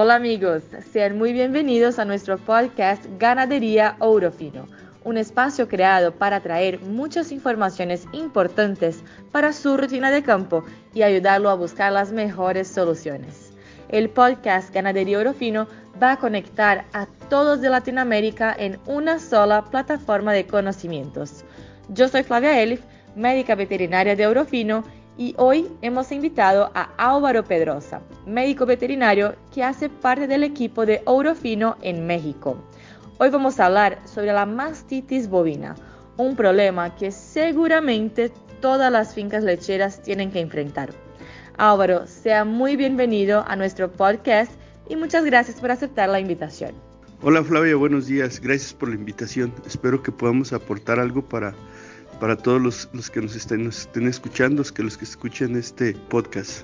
Hola amigos, sean muy bienvenidos a nuestro podcast Ganadería Ourofino, un espacio creado para traer muchas informaciones importantes para su rutina de campo y ayudarlo a buscar las mejores soluciones. El podcast Ganadería Ourofino va a conectar a todos de Latinoamérica en una sola plataforma de conocimientos. Yo soy Flavia Elif, médica veterinaria de Ourofino y hoy hemos invitado a Álvaro Pedrosa, médico veterinario que hace parte del equipo de Ourofino en México. Hoy vamos a hablar sobre la mastitis bovina, un problema que seguramente todas las fincas lecheras tienen que enfrentar. Álvaro, sea muy bienvenido a nuestro podcast y muchas gracias por aceptar la invitación. Hola Flavia, buenos días. Gracias por la invitación. Espero que podamos aportar algo para para todos los, que nos estén, escuchando, los que escuchen este podcast.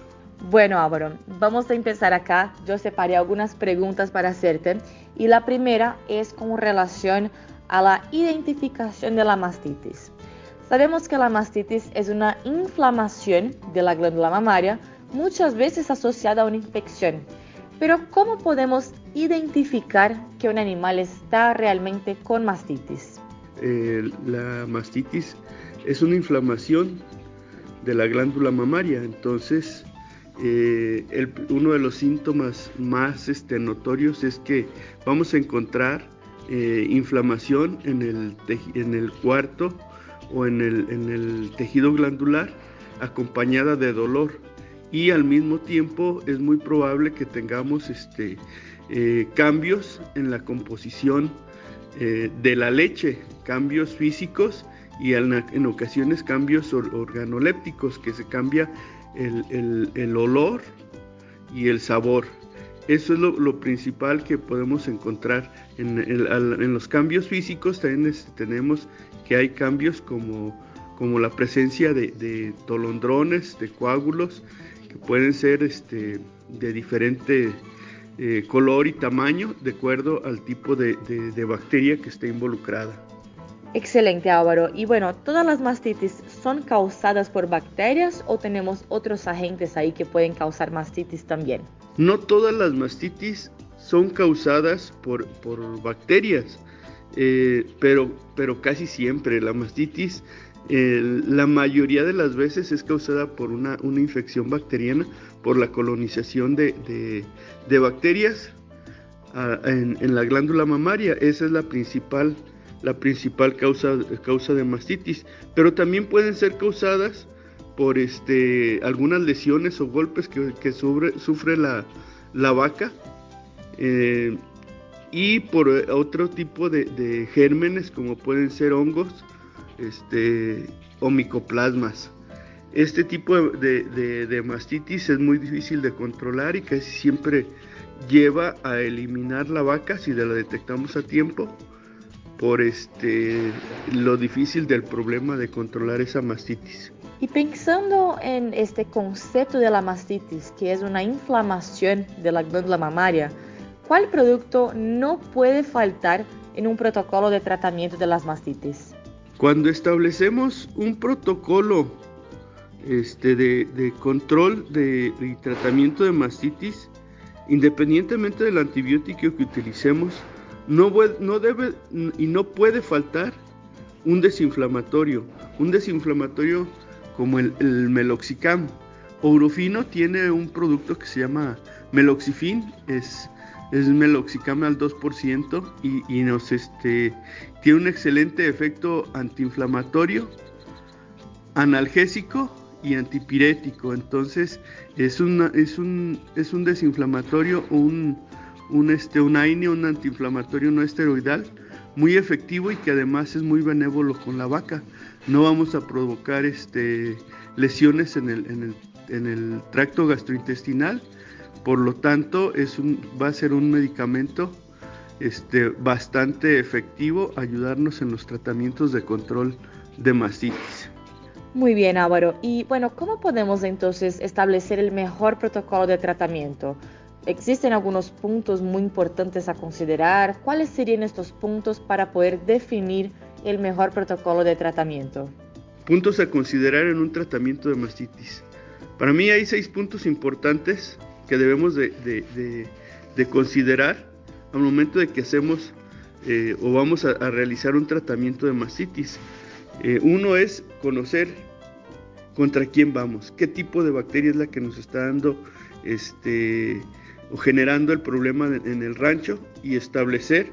Bueno, Álvaro, vamos a empezar acá. Yo separé algunas preguntas para hacerte y la primera es con relación a la identificación de la mastitis. Sabemos que la mastitis es una inflamación de la glándula mamaria, muchas veces asociada a una infección. Pero ¿cómo podemos identificar que un animal está realmente con mastitis? Eh, la mastitis es una inflamación de la glándula mamaria, entonces eh, uno de los síntomas más este, notorios es que vamos a encontrar eh, inflamación en el, en el cuarto o en el, en el tejido glandular acompañada de dolor. Y al mismo tiempo es muy probable que tengamos este, cambios en la composición de la leche cambios físicos y en, ocasiones cambios organolépticos, que se cambia el, olor y el sabor. Eso es lo, principal que podemos encontrar. En, los cambios físicos también tenemos que hay cambios como, como la presencia de, tolondrones, de coágulos, que pueden ser este, de diferente eh, color y tamaño de acuerdo al tipo de bacteria que esté involucrada. Excelente Álvaro. Y bueno, ¿todas las mastitis son causadas por bacterias o tenemos otros agentes ahí que pueden causar mastitis también? No todas las mastitis son causadas por, bacterias, eh, pero, pero casi siempre la mastitis, la mayoría de las veces es causada por una, infección bacteriana, por la colonización de, bacterias ah, en, la glándula mamaria. Esa es la principal causa, de mastitis, pero también pueden ser causadas por este, algunas lesiones o golpes que, sufre, la, vaca eh, y por otro tipo de, gérmenes como pueden ser hongos este, o micoplasmas. Este tipo de, de, mastitis es muy difícil de controlar y casi siempre lleva a eliminar la vaca si la detectamos a tiempo por este, lo difícil del problema de controlar esa mastitis. Y pensando en este concepto de la mastitis, que es una inflamación de la glándula mamaria, ¿cuál producto no puede faltar en un protocolo de tratamiento de las mastitis? Cuando establecemos un protocolo este, de, control de, y tratamiento de mastitis, independientemente del antibiótico que utilicemos, no, debe y no puede faltar un desinflamatorio, un desinflamatorio como el, meloxicam. Ourofino tiene un producto que se llama meloxifin, es, meloxicam al 2% y, nos, este, tiene un excelente efecto antiinflamatorio, analgésico y antipirético. Entonces es, es, un, es un desinflamatorio, un, un, este, un AINE, un antiinflamatorio no esteroidal, muy efectivo y que además es muy benévolo con la vaca. No vamos a provocar este, lesiones en el, en, el, en el tracto gastrointestinal, por lo tanto es un, va a ser un medicamento este, bastante efectivo, ayudarnos en los tratamientos de control de mastitis. Muy bien, Álvaro. Y bueno, ¿cómo podemos entonces establecer el mejor protocolo de tratamiento? Existen algunos puntos muy importantes a considerar. ¿Cuáles serían estos puntos para poder definir el mejor protocolo de tratamiento? Puntos a considerar en un tratamiento de mastitis. Para mí hay seis puntos importantes que debemos de, de considerar al momento de que hacemos eh, o vamos a, realizar un tratamiento de mastitis. Eh, uno es conocer contra quién vamos, qué tipo de bacteria es la que nos está dando este, o generando el problema en el rancho y establecer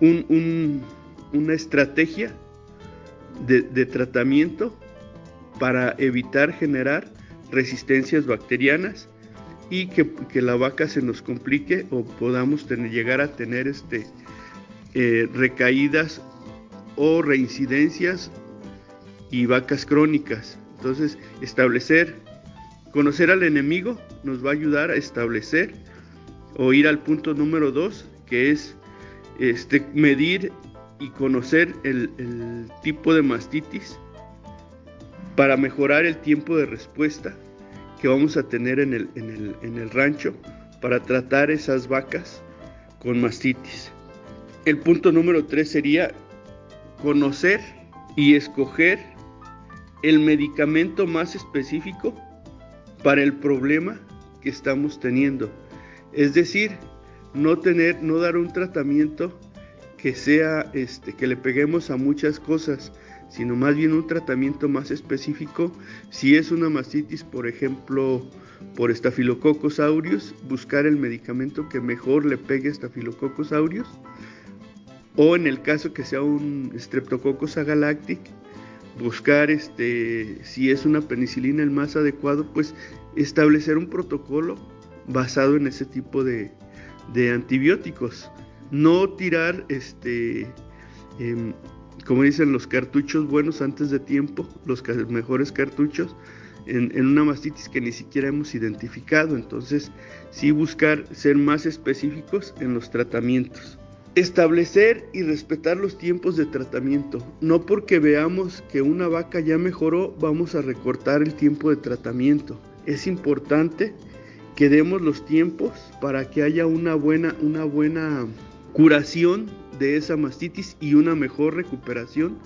una estrategia de, tratamiento para evitar generar resistencias bacterianas y que, la vaca se nos complique o podamos llegar a tener este, eh, recaídas o reincidencias y vacas crónicas. Entonces, establecer, conocer al enemigo nos va a ayudar a establecer o ir al punto número dos, que es este, medir y conocer el, tipo de mastitis para mejorar el tiempo de respuesta que vamos a tener en el, en el, rancho para tratar esas vacas con mastitis. El punto número tres sería conocer y escoger el medicamento más específico para el problema que estamos teniendo. Es decir, no tener, no dar un tratamiento que sea, este, que le peguemos a muchas cosas, sino más bien un tratamiento más específico. Si es una mastitis, por ejemplo, por Staphylococcus aureus, buscar el medicamento que mejor le pegue a Staphylococcus aureus. O en el caso que sea un Streptococcus agalactic, buscar este, si es una penicilina el más adecuado, pues establecer un protocolo basado en ese tipo de, de antibióticos. No tirar, este, em, como dicen, los cartuchos buenos antes de tiempo, los mejores cartuchos, en, en, una mastitis que ni siquiera hemos identificado. Entonces, sí buscar ser más específicos en los tratamientos. Establecer y respetar los tiempos de tratamiento. No porque veamos que una vaca ya mejoró, vamos a recortar el tiempo de tratamiento. Es importante que demos los tiempos para que haya una buena, una buena curación de esa mastitis y una mejor recuperación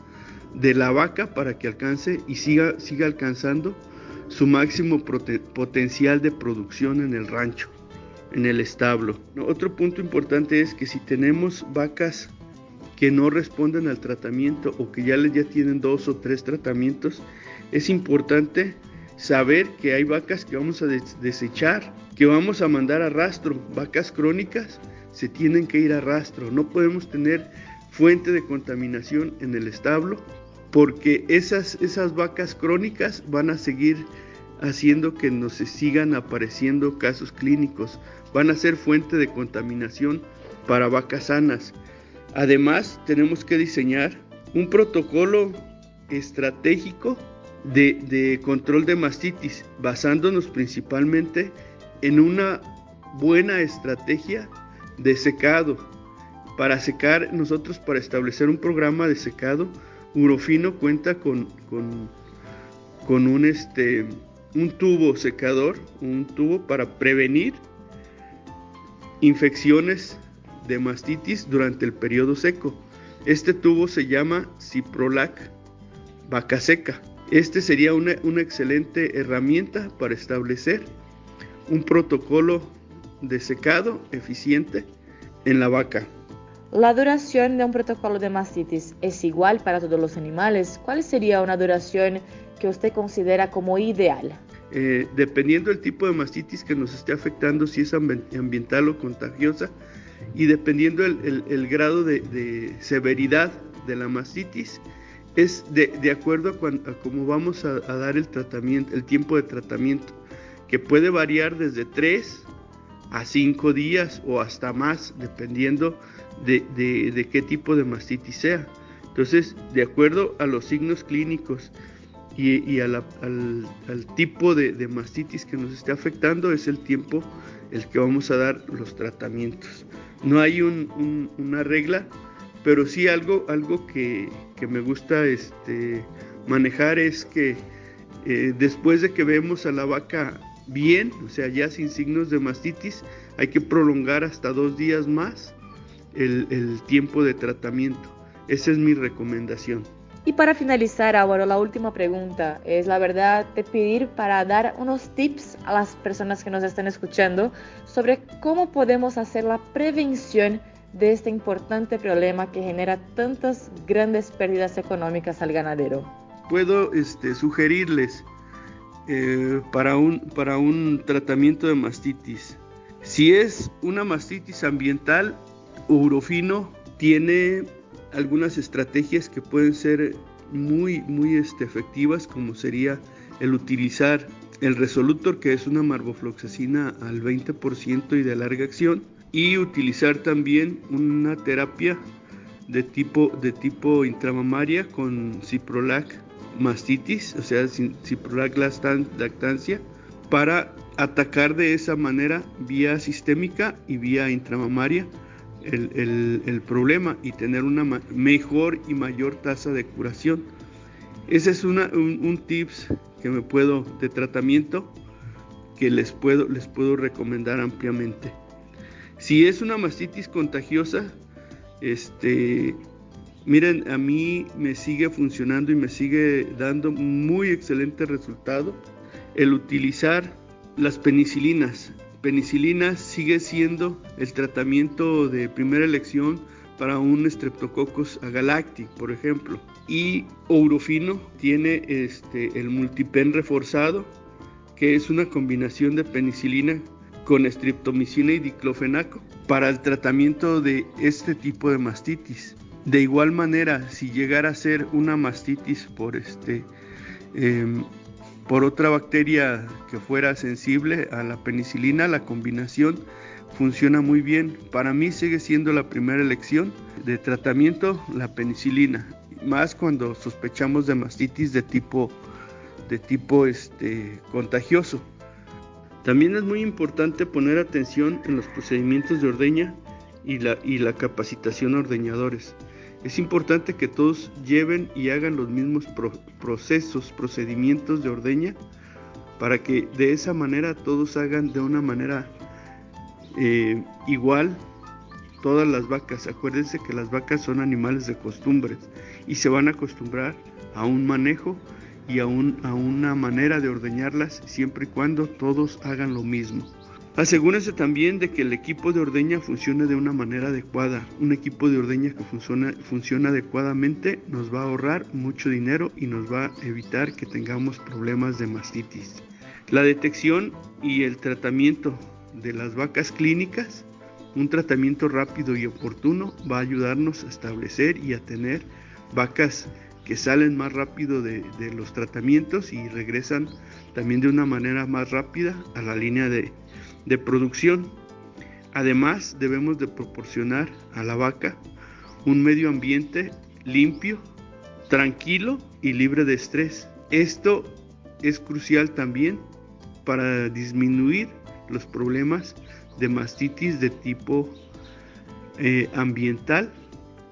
de la vaca para que alcance y siga, siga alcanzando su máximo potencial de producción en el rancho, en el establo. Otro punto importante es que si tenemos vacas que no responden al tratamiento o que ya, ya tienen dos o tres tratamientos, es importante saber que hay vacas que vamos a desechar, que vamos a mandar a rastro, vacas crónicas se tienen que ir a rastro, no podemos tener fuente de contaminación en el establo porque esas, esas vacas crónicas van a seguir haciendo que nos sigan apareciendo casos clínicos, van a ser fuente de contaminación para vacas sanas. Además, tenemos que diseñar un protocolo estratégico de, control de mastitis, basándonos principalmente en una buena estrategia de secado. Para secar, nosotros para establecer un programa de secado, Urofino cuenta con, con, con un, este, un tubo secador, un tubo para prevenir infecciones de mastitis durante el periodo seco. Este tubo se llama Ciprolac vaca seca. Este sería una, excelente herramienta para establecer un protocolo de secado eficiente en la vaca. La duración de un protocolo de mastitis es igual para todos los animales. ¿Cuál sería una duración que usted considera como ideal? Eh, dependiendo del tipo de mastitis que nos esté afectando, si es ambiental o contagiosa, y dependiendo el, grado de severidad de la mastitis, es de, acuerdo a, cómo vamos a, dar el tratamiento, el tiempo de tratamiento, que puede variar desde 3 a 5 días o hasta más, dependiendo de, qué tipo de mastitis sea. Entonces, de acuerdo a los signos clínicos y, al, tipo de, mastitis que nos esté afectando, es el tiempo el que vamos a dar los tratamientos. No hay una regla pero sí algo, algo que, me gusta este, manejar es que eh, después de que vemos a la vaca bien, o sea, ya sin signos de mastitis, hay que prolongar hasta dos días más el, tiempo de tratamiento. Esa es mi recomendación. Y para finalizar, ahora la última pregunta es la verdad de pedir para dar unos tips a las personas que nos están escuchando sobre cómo podemos hacer la prevención de este importante problema que genera tantas grandes pérdidas económicas al ganadero. Puedo este, sugerirles eh, para, un, para un tratamiento de mastitis. Si es una mastitis ambiental, Urofino tiene algunas estrategias que pueden ser muy, muy este, efectivas, como sería el utilizar el resolutor, que es una marbofloxacina al 20% y de larga acción, y utilizar también una terapia de tipo, de tipo intramamaria con ciprolac mastitis, o sea, ciprolac lactancia, para atacar de esa manera vía sistémica y vía intramamaria el, problema y tener una mejor y mayor tasa de curación. Ese es un, un, tips que me puedo de tratamiento que les puedo, les puedo recomendar ampliamente. Si es una mastitis contagiosa, este, miren, a mí me sigue funcionando y me sigue dando muy excelente resultado el utilizar las penicilinas penicilina sigue siendo el tratamiento de primera elección para un Streptococcus agalacti, por ejemplo. Y Ourofino tiene este, el multipen reforzado, que es una combinación de penicilina con streptomicina y diclofenaco para el tratamiento de este tipo de mastitis. De igual manera, si llegara a ser una mastitis por este em, por otra bacteria que fuera sensible a la penicilina, la combinación funciona muy bien. Para mí sigue siendo la primera elección de tratamiento la penicilina, más cuando sospechamos de mastitis de tipo de tipo este, contagioso. También es muy importante poner atención en los procedimientos de ordeña y la, y la capacitación a ordeñadores. Es importante que todos lleven y hagan los mismos procesos, procedimientos de ordeña, para que de esa manera todos hagan de una manera eh, igual todas las vacas. Acuérdense que las vacas son animales de costumbres y se van a acostumbrar a un manejo y a, a una manera de ordeñarlas siempre y cuando todos hagan lo mismo. Asegúrense también de que el equipo de ordeña funcione de una manera adecuada. Un equipo de ordeña que funciona, funciona adecuadamente nos va a ahorrar mucho dinero y nos va a evitar que tengamos problemas de mastitis. La detección y el tratamiento de las vacas clínicas, un tratamiento rápido y oportuno va a ayudarnos a establecer y a tener vacas que salen más rápido de, de los tratamientos y regresan también de una manera más rápida a la línea de, de producción. Además, debemos de proporcionar a la vaca un medio ambiente limpio, tranquilo y libre de estrés. Esto es crucial también para disminuir los problemas de mastitis de tipo eh, ambiental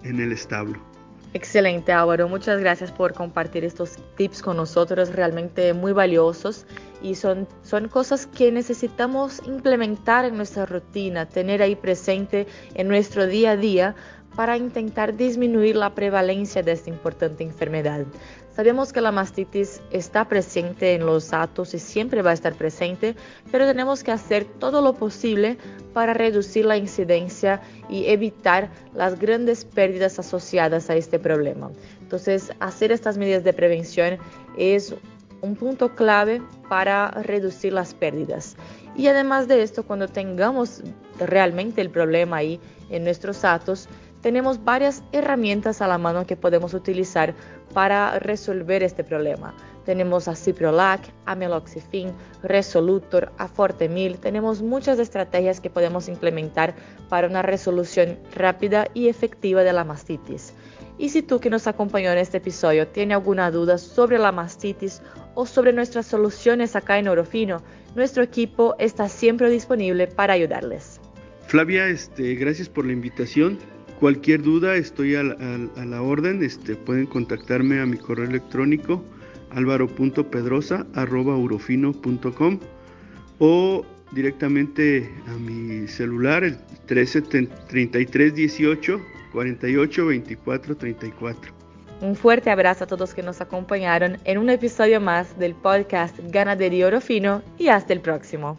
en el establo. Excelente, Álvaro. Muchas gracias por compartir estos tips con nosotros, realmente muy valiosos y son, son cosas que necesitamos implementar en nuestra rutina, tener ahí presente en nuestro día a día para intentar disminuir la prevalencia de esta importante enfermedad. Sabemos que la mastitis está presente en los atos y siempre va a estar presente, pero tenemos que hacer todo lo posible para reducir la incidencia y evitar las grandes pérdidas asociadas a este problema. Entonces, hacer estas medidas de prevención es un punto clave para reducir las pérdidas. Y además de esto, cuando tengamos realmente el problema ahí en nuestros atos, tenemos varias herramientas a la mano que podemos utilizar para resolver este problema. Tenemos a Ciprolac, Ameloxifin, Resolutor, Afortemil. Tenemos muchas estrategias que podemos implementar para una resolución rápida y efectiva de la mastitis. Y si tú que nos acompañó en este episodio tiene alguna duda sobre la mastitis o sobre nuestras soluciones acá en Orofino, nuestro equipo está siempre disponible para ayudarles. Flavia, este, gracias por la invitación. Cualquier duda estoy a la, orden, este, pueden contactarme a mi correo electrónico alvaro.pedrosa.urofino.com o directamente a mi celular el 13 33 18 48 24 34. Un fuerte abrazo a todos que nos acompañaron en un episodio más del podcast Ganadería Oro Fino y hasta el próximo.